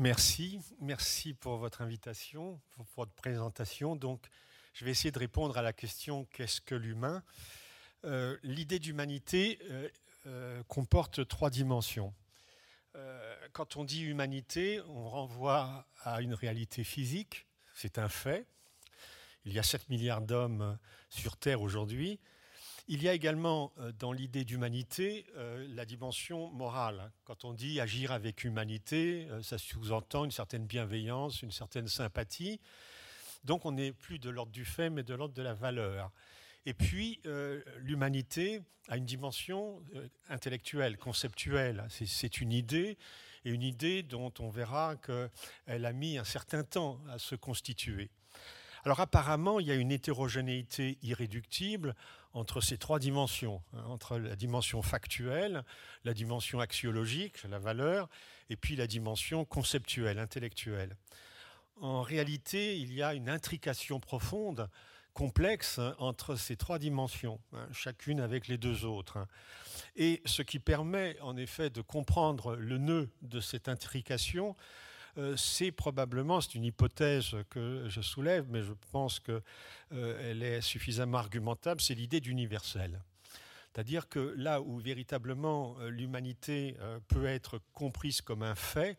Merci, merci pour votre invitation, pour votre présentation. Donc, je vais essayer de répondre à la question qu'est-ce que l'humain? Euh, L'idée d'humanité euh, euh, comporte trois dimensions. quand on dit humanité, on renvoie à une réalité physique, c'est un fait. Il y a 7 milliards d'hommes sur Terre aujourd'hui. Il y a également euh, dans l'idée d'humanité euh, la dimension morale. Quand on dit agir avec humanité, euh, ça sous-entend une certaine bienveillance, une certaine sympathie. Donc on n'est plus de l'ordre du fait, mais de l'ordre de la valeur. Et puis, l'humanité a une dimension intellectuelle, conceptuelle. C'est une idée, et une idée dont on verra qu'elle a mis un certain temps à se constituer. Alors apparemment, il y a une hétérogénéité irréductible entre ces trois dimensions, hein, entre la dimension factuelle, la dimension axiologique, la valeur, et puis la dimension conceptuelle, intellectuelle. En réalité, il y a une intrication profonde, complexe, hein, entre ces trois dimensions, hein, chacune avec les deux autres. Et ce qui permet en effet de comprendre le nœud de cette intrication, c'est probablement, c'est une hypothèse que je soulève, mais je pense qu'elle euh, est suffisamment argumentable, c'est l'idée d'universel. C'est-à-dire que là où véritablement euh, l'humanité peut être comprise comme un fait,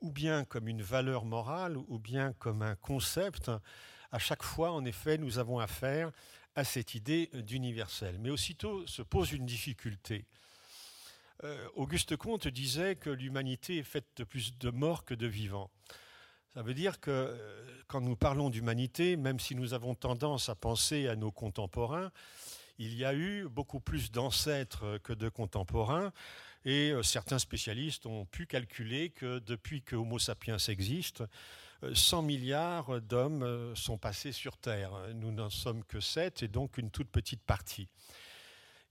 ou bien comme une valeur morale, ou bien comme un concept, à chaque fois, en effet, nous avons affaire à cette idée d'universel. Mais aussitôt se pose une difficulté. Euh, Auguste Comte disait que l'humanité est faite de plus de morts que de vivants. Ça veut dire que euh, quand nous parlons d'humanité, même si nous avons tendance à penser à nos contemporains, il y a eu beaucoup plus d'ancêtres que de contemporains, et euh, certains spécialistes ont pu calculer que depuis que Homo sapiens existe, 100 milliards d'hommes sont passés sur Terre. Nous n'en sommes que 7, et donc une toute petite partie.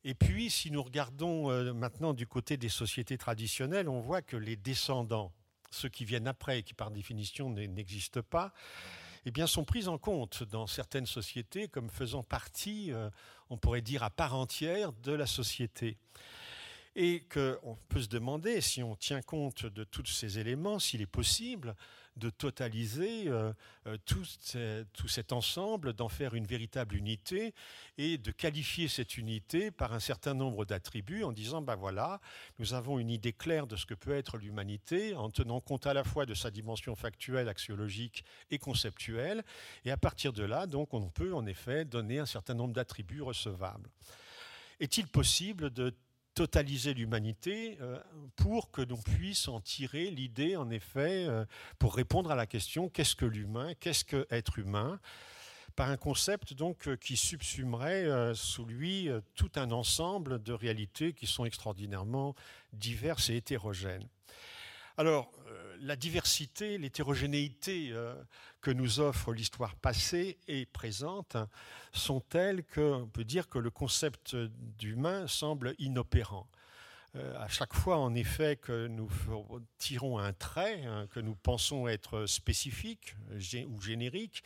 Et puis, si nous regardons euh, maintenant du côté des sociétés traditionnelles, on voit que les descendants, ceux qui viennent après et qui par définition n'existent pas, eh bien, sont pris en compte dans certaines sociétés comme faisant partie, euh, on pourrait dire, à part entière de la société. Et qu'on peut se demander, si on tient compte de tous ces éléments, s'il est possible de totaliser euh, euh, tout, cet ensemble, d'en faire une véritable unité et de qualifier cette unité par un certain nombre d'attributs en disant, ben voilà, nous avons une idée claire de ce que peut être l'humanité en tenant compte à la fois de sa dimension factuelle, axiologique et conceptuelle. Et à partir de là, donc, on peut en effet donner un certain nombre d'attributs recevables. Est-il possible de totaliser l'humanité euh, pour que l'on puisse en tirer l'idée, en effet, euh, pour répondre à la question qu'est-ce que l'humain, qu'est-ce que être humain par un concept donc euh, qui subsumerait sous lui tout un ensemble de réalités qui sont extraordinairement diverses et hétérogènes. Alors, la diversité, l'hétérogénéité euh, que nous offre l'histoire passée et présente sont telles qu'on peut dire que le concept d'humain semble inopérant. Euh, à chaque fois, en effet, que nous tirons un trait hein, que nous pensons être spécifique ou générique,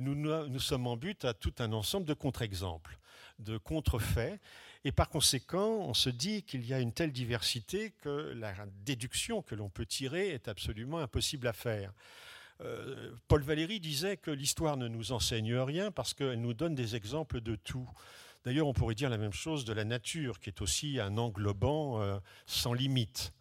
nous, nous, sommes en but à tout un ensemble de contre-exemples, de contrefaits, et par conséquent, on se dit qu'il y a une telle diversité que la déduction que l'on peut tirer est absolument impossible à faire. Euh, Paul Valéry disait que l'histoire ne nous enseigne rien parce qu'elle nous donne des exemples de tout. D'ailleurs, on pourrait dire la même chose de la nature, qui est aussi un englobant euh, sans limite.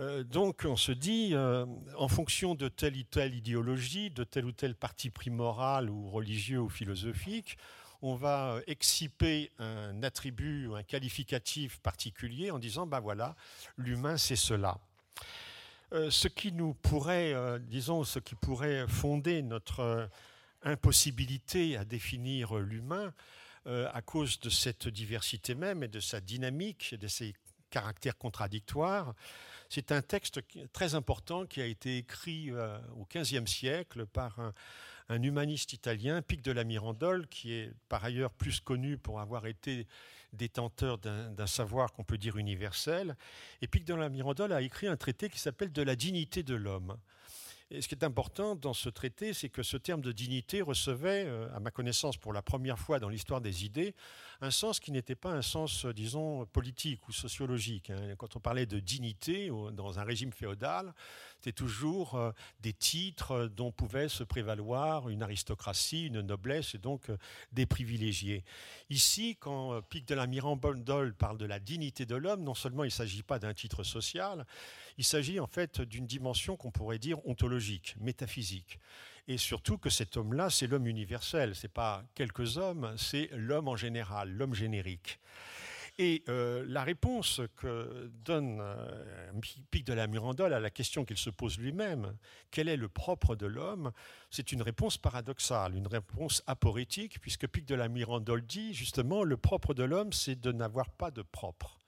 Euh, donc on se dit, en fonction de telle ou telle idéologie, de tel ou tel parti pris moral ou religieux ou philosophique, on va euh, exciper un attribut ou un qualificatif particulier en disant, ben voilà, l'humain c'est cela. Euh, ce qui nous pourrait, euh, disons, ce qui pourrait fonder notre impossibilité à définir l'humain à cause de cette diversité même et de sa dynamique et de ses caractères contradictoires, c'est un texte très important qui a été écrit au XVe siècle par un, un humaniste italien, Pic de la Mirandole, qui est par ailleurs plus connu pour avoir été détenteur d'un savoir qu'on peut dire universel. Et Pic de la Mirandole a écrit un traité qui s'appelle De la dignité de l'homme. Et ce qui est important dans ce traité, c'est que ce terme de dignité recevait, euh, à ma connaissance pour la première fois dans l'histoire des idées, un sens qui n'était pas un sens, euh, disons, politique ou sociologique. Hein. Quand on parlait de dignité dans un régime féodal, c'était toujours euh, des titres dont pouvait se prévaloir une aristocratie, une noblesse et donc des privilégiés. Ici, quand Pic de la Mirandole parle de la dignité de l'homme, non seulement il ne s'agit pas d'un titre social, il s'agit en fait d'une dimension qu'on pourrait dire ontologique, métaphysique. Et surtout que cet homme-là, c'est l'homme universel. Ce n'est pas quelques hommes, c'est l'homme en général, l'homme générique. Et euh, la réponse que donne euh, Pic de la Mirandole à la question qu'il se pose lui-même, quel est le propre de l'homme C'est une réponse paradoxale, une réponse aporétique, puisque Pic de la Mirandole dit justement le propre de l'homme, c'est de n'avoir pas de propre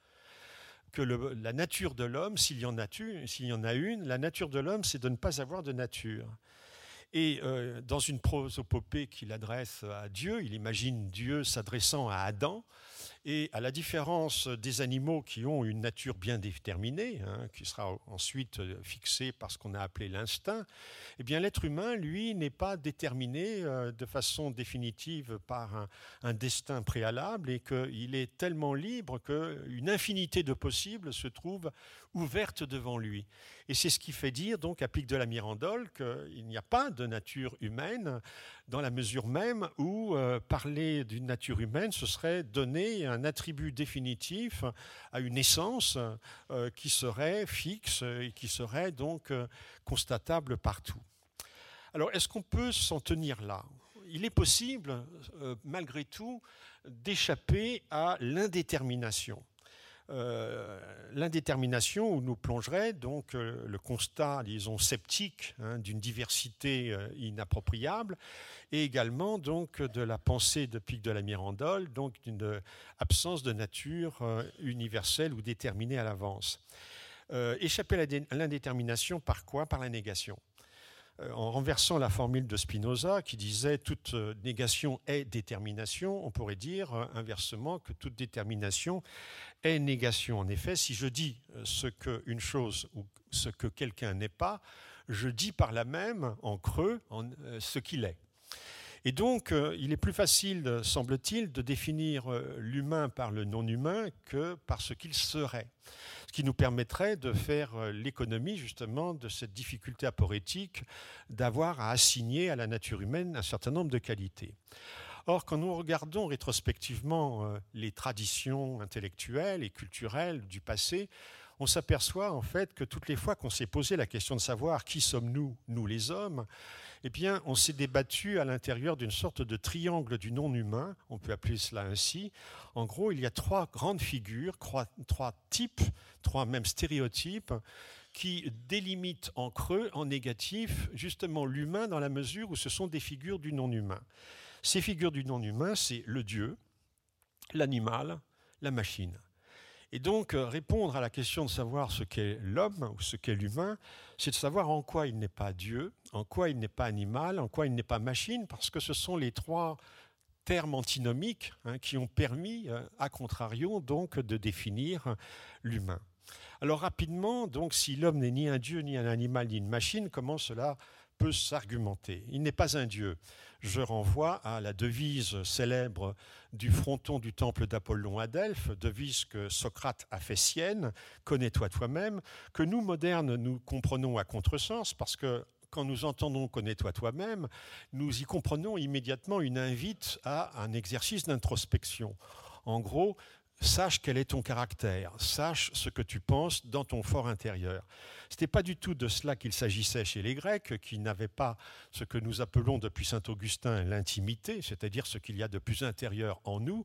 que la nature de l'homme, s'il y, en a une, la nature de l'homme, c'est de ne pas avoir de nature. Et euh, dans une prosopopée qu'il adresse à Dieu, il imagine Dieu s'adressant à Adam et à la différence des animaux qui ont une nature bien déterminée, hein, qui sera ensuite fixée par ce qu'on a appelé l'instinct, eh bien l'être humain, lui, n'est pas déterminé euh, de façon définitive par un, destin préalable et qu'il est tellement libre qu'une infinité de possibles se trouve ouverte devant lui. Et c'est ce qui fait dire donc à Pic de la Mirandole qu'il n'y a pas de nature humaine dans la mesure même où euh, parler d'une nature humaine, ce serait donner attribut définitif à une essence euh, qui serait fixe et qui serait donc euh, constatable partout. Alors, est-ce qu'on peut s'en tenir là? Il est possible, malgré tout, d'échapper à l'indétermination. Euh, l'indétermination où nous plongerait donc euh, le constat, disons, sceptique hein, d'une diversité euh, inappropriable et également donc de la pensée de Pic de la Mirandole, donc d'une absence de nature universelle ou déterminée à l'avance. échapper à l'indétermination par quoi? Par la négation. Euh, en renversant la formule de Spinoza qui disait toute euh, négation est détermination, on pourrait dire euh, inversement que toute détermination est négation. En effet, si je dis ce qu'une chose ou ce que quelqu'un n'est pas, je dis par là même, en creux, ce qu'il est. Et donc, il est plus facile, semble-t-il, de définir l'humain par le non-humain que par ce qu'il serait qui nous permettrait de faire euh, l'économie justement de cette difficulté aporétique d'avoir à assigner à la nature humaine un certain nombre de qualités. Or, quand nous regardons rétrospectivement euh, les traditions intellectuelles et culturelles du passé, on s'aperçoit en fait que toutes les fois qu'on s'est posé la question de savoir qui sommes-nous, nous les hommes, eh on s'est débattu à l'intérieur d'une sorte de triangle du non-humain, on peut appeler cela ainsi. En gros, il y a trois grandes figures, trois types, trois mêmes stéréotypes qui délimitent en creux, en négatif, justement l'humain dans la mesure où ce sont des figures du non-humain. Ces figures du non-humain, c'est le Dieu, l'animal, la machine. Et donc, euh, répondre à la question de savoir ce qu'est l'homme ou ce qu'est l'humain, c'est de savoir en quoi il n'est pas Dieu, en quoi il n'est pas animal, en quoi il n'est pas machine, parce que ce sont les trois termes antinomiques hein, qui ont permis, euh, à contrario, donc, de définir l'humain. Alors rapidement, donc, si l'homme n'est ni un dieu, ni un animal, ni une machine, comment cela peut s'argumenter Il n'est pas un dieu je renvoie à la devise célèbre du fronton du temple d'Apollon à Delphes, devise que Socrate a fait sienne, connais-toi toi-même, que nous, modernes, nous comprenons à contresens, parce que quand nous entendons connais-toi toi-même, nous y comprenons immédiatement une invite à un exercice d'introspection. En gros, sache quel est ton caractère, sache ce que tu penses dans ton fort intérieur. Ce n'était pas du tout de cela qu'il s'agissait chez les Grecs, qui n'avaient pas ce que nous appelons depuis saint Augustin l'intimité, c'est-à-dire ce qu'il y a de plus intérieur en nous.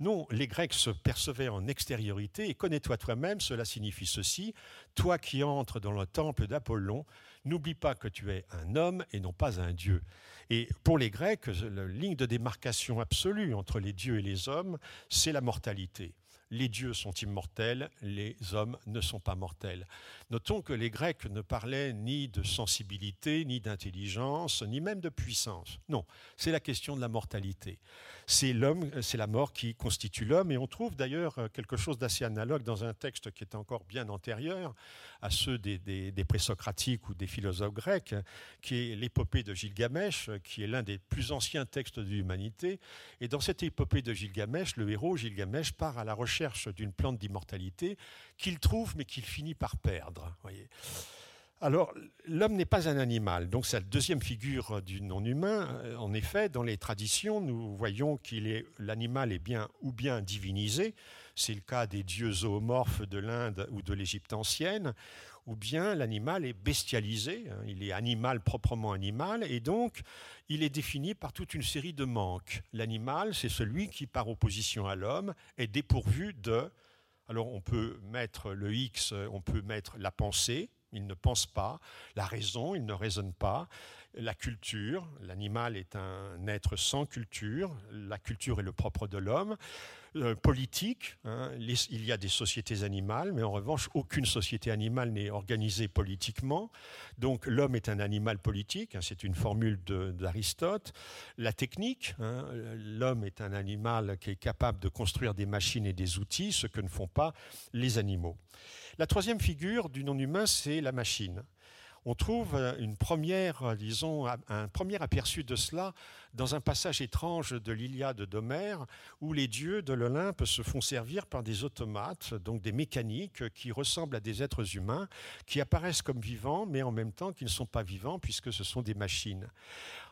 Non, les Grecs se percevaient en extériorité, et connais-toi toi-même, cela signifie ceci, toi qui entres dans le temple d'Apollon, n'oublie pas que tu es un homme et non pas un dieu. Et pour les Grecs, la ligne de démarcation absolue entre les dieux et les hommes, c'est la mortalité. Les dieux sont immortels, les hommes ne sont pas mortels. Notons que les Grecs ne parlaient ni de sensibilité, ni d'intelligence, ni même de puissance. Non, c'est la question de la mortalité. C'est l'homme, c'est la mort qui constitue l'homme, et on trouve d'ailleurs quelque chose d'assez analogue dans un texte qui est encore bien antérieur à ceux des, des présocratiques ou des philosophes grecs, qui est l'épopée de Gilgamesh, qui est l'un des plus anciens textes de l'humanité. Et dans cette épopée de Gilgamesh, le héros Gilgamesh part à la recherche d'une plante d'immortalité qu'il trouve mais qu'il finit par perdre. Alors, l'homme n'est pas un animal, donc c'est la deuxième figure du non-humain. Euh, en effet, dans les traditions, nous voyons qu'il l'animal est bien ou bien divinisé. C'est le cas des dieux zoomorphes de l'Inde ou de l'Égypte ancienne, ou bien l'animal est bestialisé, hein, il est animal proprement animal, et donc il est défini par toute une série de manques. L'animal, c'est celui qui, par opposition à l'homme, est dépourvu de... Alors on peut mettre le X, on peut mettre la pensée, il ne pense pas, la raison, il ne raisonne pas, la culture, l'animal est un être sans culture, la culture est le propre de l'homme, euh, politique, hein, il y a des sociétés animales, mais en revanche, aucune société animale n'est organisée politiquement, donc l'homme est un animal politique, hein, c'est une formule d'Aristote, la technique, hein, l'homme est un animal qui est capable de construire des machines et des outils, ce que ne font pas les animaux. La troisième figure du non-humain, c'est la machine. On trouve euh, une première, euh, disons, un premier aperçu de cela dans un passage étrange de l'Iliade d'Homère, où les dieux de l'Olympe se font servir par des automates, donc des mécaniques qui ressemblent à des êtres humains, qui apparaissent comme vivants, mais en même temps qui ne sont pas vivants puisque ce sont des machines.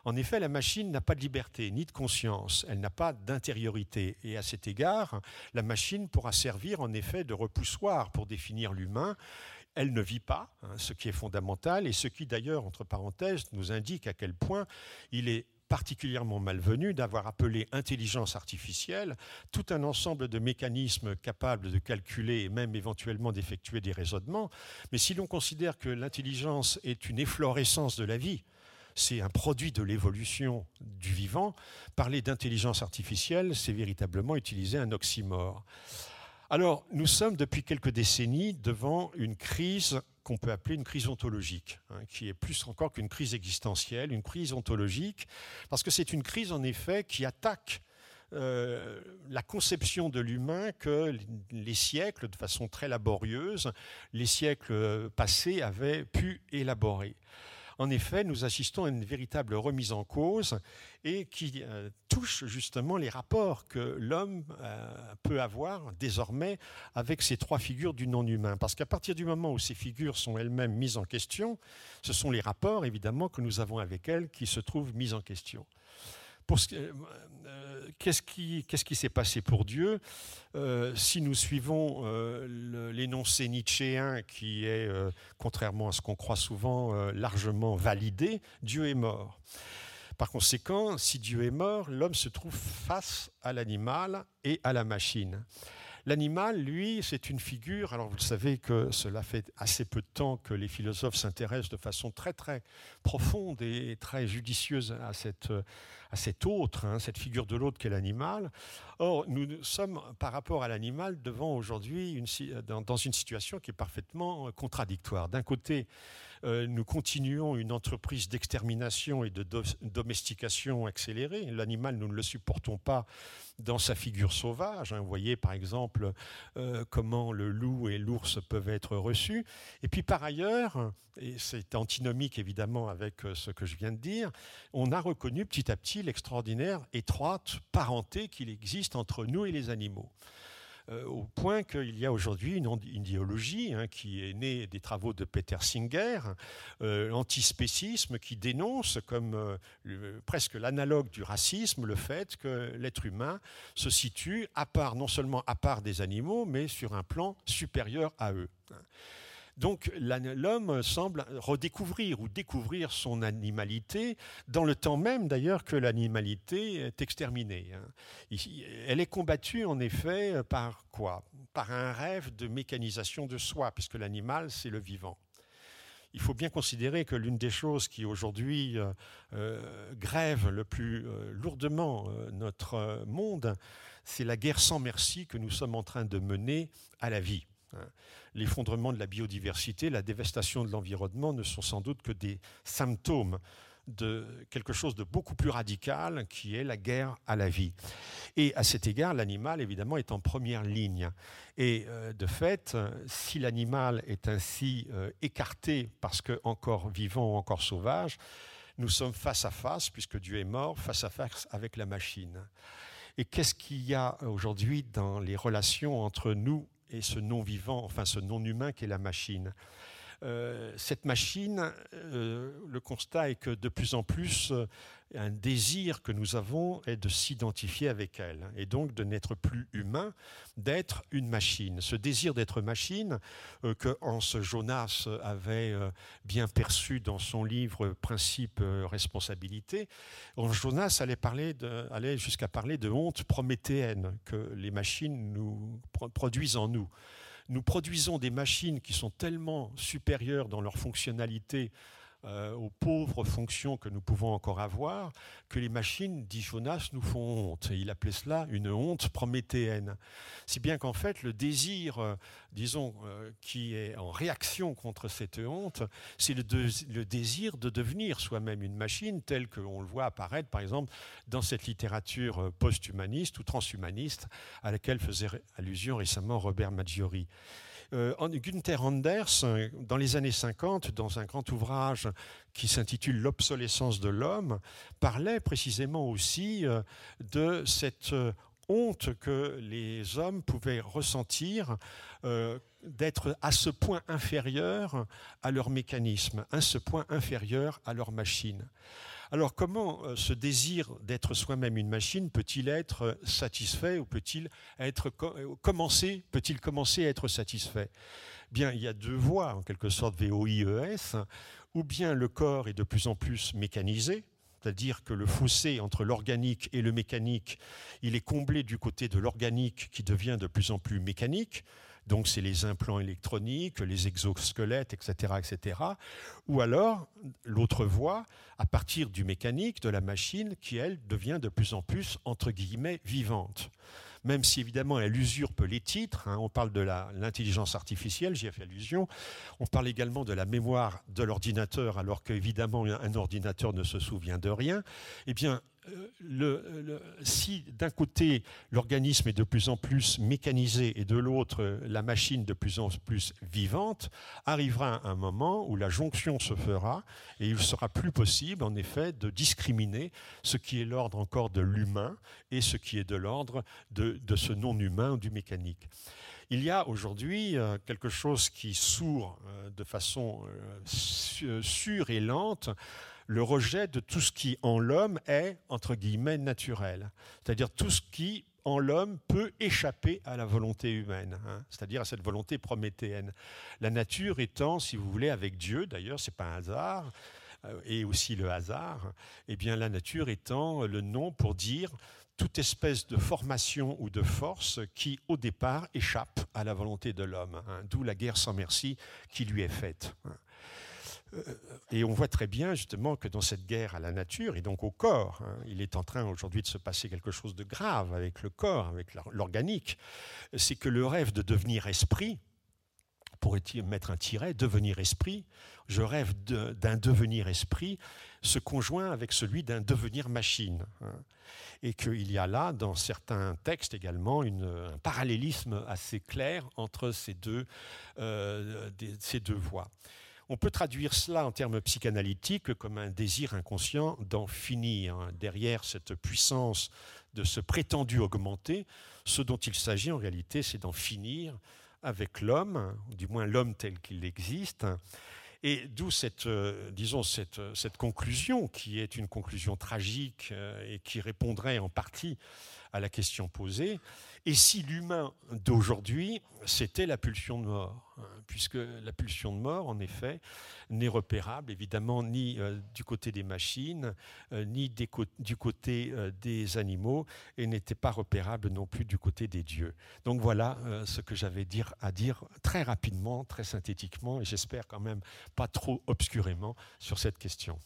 En effet, la machine n'a pas de liberté ni de conscience, elle n'a pas d'intériorité. Et à cet égard, la machine pourra servir en effet de repoussoir pour définir l'humain elle ne vit pas, hein, ce qui est fondamental, et ce qui d'ailleurs, entre parenthèses, nous indique à quel point il est particulièrement malvenu d'avoir appelé intelligence artificielle tout un ensemble de mécanismes capables de calculer et même éventuellement d'effectuer des raisonnements. Mais si l'on considère que l'intelligence est une efflorescence de la vie, c'est un produit de l'évolution du vivant, parler d'intelligence artificielle, c'est véritablement utiliser un oxymore. Alors, nous sommes depuis quelques décennies devant une crise qu'on peut appeler une crise ontologique, hein, qui est plus encore qu'une crise existentielle, une crise ontologique, parce que c'est une crise en effet qui attaque euh, la conception de l'humain que les siècles, de façon très laborieuse, les siècles passés avaient pu élaborer. En effet, nous assistons à une véritable remise en cause et qui euh, touche justement les rapports que l'homme euh, peut avoir désormais avec ces trois figures du non-humain. Parce qu'à partir du moment où ces figures sont elles-mêmes mises en question, ce sont les rapports évidemment que nous avons avec elles qui se trouvent mis en question. Euh, qu'est-ce qui, s'est passé pour Dieu? Euh, Si nous suivons euh, l'énoncé nietzschéen qui est, contrairement à ce qu'on croit souvent, largement validé, Dieu est mort. Par conséquent, si Dieu est mort, l'homme se trouve face à l'animal et à la machine. L'animal, lui, c'est une figure, alors vous savez que cela fait assez peu de temps que les philosophes s'intéressent de façon très très profonde et très judicieuse à cette, à cet autre, hein, cette figure de l'autre qu'est l'animal. Or, nous sommes par rapport à l'animal devant aujourd'hui dans, dans une situation qui est parfaitement contradictoire. D'un côté, euh, nous continuons une entreprise d'extermination et de domestication accélérée. L'animal, nous ne le supportons pas dans sa figure sauvage. Hein. Vous voyez par exemple euh, comment le loup et l'ours peuvent être reçus. Et puis par ailleurs, et c'est antinomique évidemment avec euh, ce que je viens de dire, on a reconnu petit à petit l'extraordinaire étroite parenté qu'il existe entre nous et les animaux. Euh, au point qu'il y a aujourd'hui une, idéologie hein, qui est née des travaux de Peter Singer, euh, l'antispécisme, qui dénonce comme euh, presque l'analogue du racisme le fait que l'être humain se situe à part, non seulement à part des animaux, mais sur un plan supérieur à eux. Donc l'homme semble redécouvrir ou découvrir son animalité dans le temps même d'ailleurs que l'animalité est exterminée. Hein. Elle est combattue en effet par quoi? Par un rêve de mécanisation de soi, puisque l'animal c'est le vivant il faut bien considérer que l'une des choses qui aujourd'hui euh, euh, grève le plus euh, lourdement notre monde, c'est la guerre sans merci que nous sommes en train de mener à la vie. Hein. L'effondrement de la biodiversité, la dévastation de l'environnement ne sont sans doute que des symptômes de quelque chose de beaucoup plus radical qui est la guerre à la vie. Et à cet égard, l'animal, évidemment, est en première ligne. Et euh, de fait, si l'animal est ainsi euh, écarté parce que encore vivant ou encore sauvage, nous sommes face à face, puisque Dieu est mort, face à face avec la machine. Et qu'est-ce qu'il y a aujourd'hui dans les relations entre nous et ce non-vivant, enfin ce non-humain qui est la machine euh, cette machine, euh, le constat est que de plus en plus, euh, un désir que nous avons est de s'identifier avec elle et donc de n'être plus humain, d'être une machine. Ce désir d'être machine que Hans Jonas avait bien perçu dans son livre Principe responsabilité, Hans Jonas allait jusqu'à parler de honte prométhéenne que les machines nous produisent en nous nous produisons des machines qui sont tellement supérieures dans leur fonctionnalité euh, aux pauvres fonctions que nous pouvons encore avoir, que les machines, dit Jonas, nous font honte. Et il appelait cela une honte prométhéenne. Si bien qu'en fait, le désir, euh, disons, euh, qui est en réaction contre cette honte, c'est le, désir de devenir soi-même une machine, telle qu'on le voit apparaître, par exemple, dans cette littérature post-humaniste ou transhumaniste à laquelle faisait allusion récemment Robert Maggiori. Euh, Günther Anders, dans les années 50, dans un grand ouvrage qui s'intitule L'obsolescence de l'homme, parlait précisément aussi euh, de cette euh, honte que les hommes pouvaient ressentir d'être à ce point inférieur à leur mécanisme, à ce point inférieur à leur machine. Alors comment euh, ce désir d'être soi-même une machine peut-il être euh, satisfait ou peut-il être euh, commencer, à être satisfait? Bien, il y a deux voies en quelque sorte VOIES, ou bien le corps est de plus en plus mécanisé, c'est-à-dire que le fossé entre l'organique et le mécanique, il est comblé du côté de l'organique qui devient de plus en plus mécanique. Donc c'est les implants électroniques, les exosquelettes, etc., etc. Ou alors l'autre voie, à partir du mécanique, de la machine, qui elle devient de plus en plus entre guillemets vivante même si évidemment elle usurpe les titres. Hein. on parle de l'intelligence artificielle, j'y ai fait allusion. On parle également de la mémoire de l'ordinateur, alors qu'évidemment un ordinateur ne se souvient de rien. Eh bien, euh, le, si d'un côté l'organisme est de plus en plus mécanisé et de l'autre la machine de plus en plus vivante, arrivera un moment où la jonction se fera et il sera plus possible en effet de discriminer ce qui est l'ordre encore de l'humain et ce qui est de l'ordre de, de ce non-humain du mécanique. Il y a aujourd'hui euh, quelque chose qui sourd euh, de façon sûre et lente le rejet de tout ce qui en l'homme est, entre guillemets, naturel. C'est-à-dire tout ce qui en l'homme peut échapper à la volonté humaine, hein, c'est-à-dire à cette volonté prométhéenne. La nature étant, si vous voulez, avec Dieu, d'ailleurs, ce n'est pas un hasard, euh, et aussi le hasard, eh bien la nature étant le nom pour dire toute espèce de formation ou de force qui, au départ, échappe à la volonté de l'homme, hein, d'où la guerre sans merci qui lui est faite. Euh, et on voit très bien justement que dans cette guerre à la nature et donc au corps, hein, il est en train aujourd'hui de se passer quelque chose de grave avec le corps, avec l'organique, c'est que le rêve de devenir esprit, pourrait-il mettre un tiret, devenir esprit, je rêve d'un devenir esprit, se conjoint avec celui d'un devenir machine. Hein, et qu'il y a là, dans certains textes également, un parallélisme assez clair entre ces deux, euh, ces deux voies. On peut traduire cela en termes psychanalytiques comme un désir inconscient d'en finir. Derrière cette puissance de ce prétendu augmenter, ce dont il s'agit en réalité, c'est d'en finir avec l'homme, du moins l'homme tel qu'il existe. Et d'où cette, euh, cette, conclusion qui est une conclusion tragique euh, et qui répondrait en partie à la question posée. Et si l'humain d'aujourd'hui, c'était la pulsion de mort hein, Puisque la pulsion de mort, en effet, n'est repérable évidemment ni euh, du côté des machines, euh, ni du côté euh, des animaux, et n'était pas repérable non plus du côté des dieux. Donc voilà ce que j'avais à dire très rapidement, très synthétiquement, et j'espère quand même pas trop obscurément sur cette question.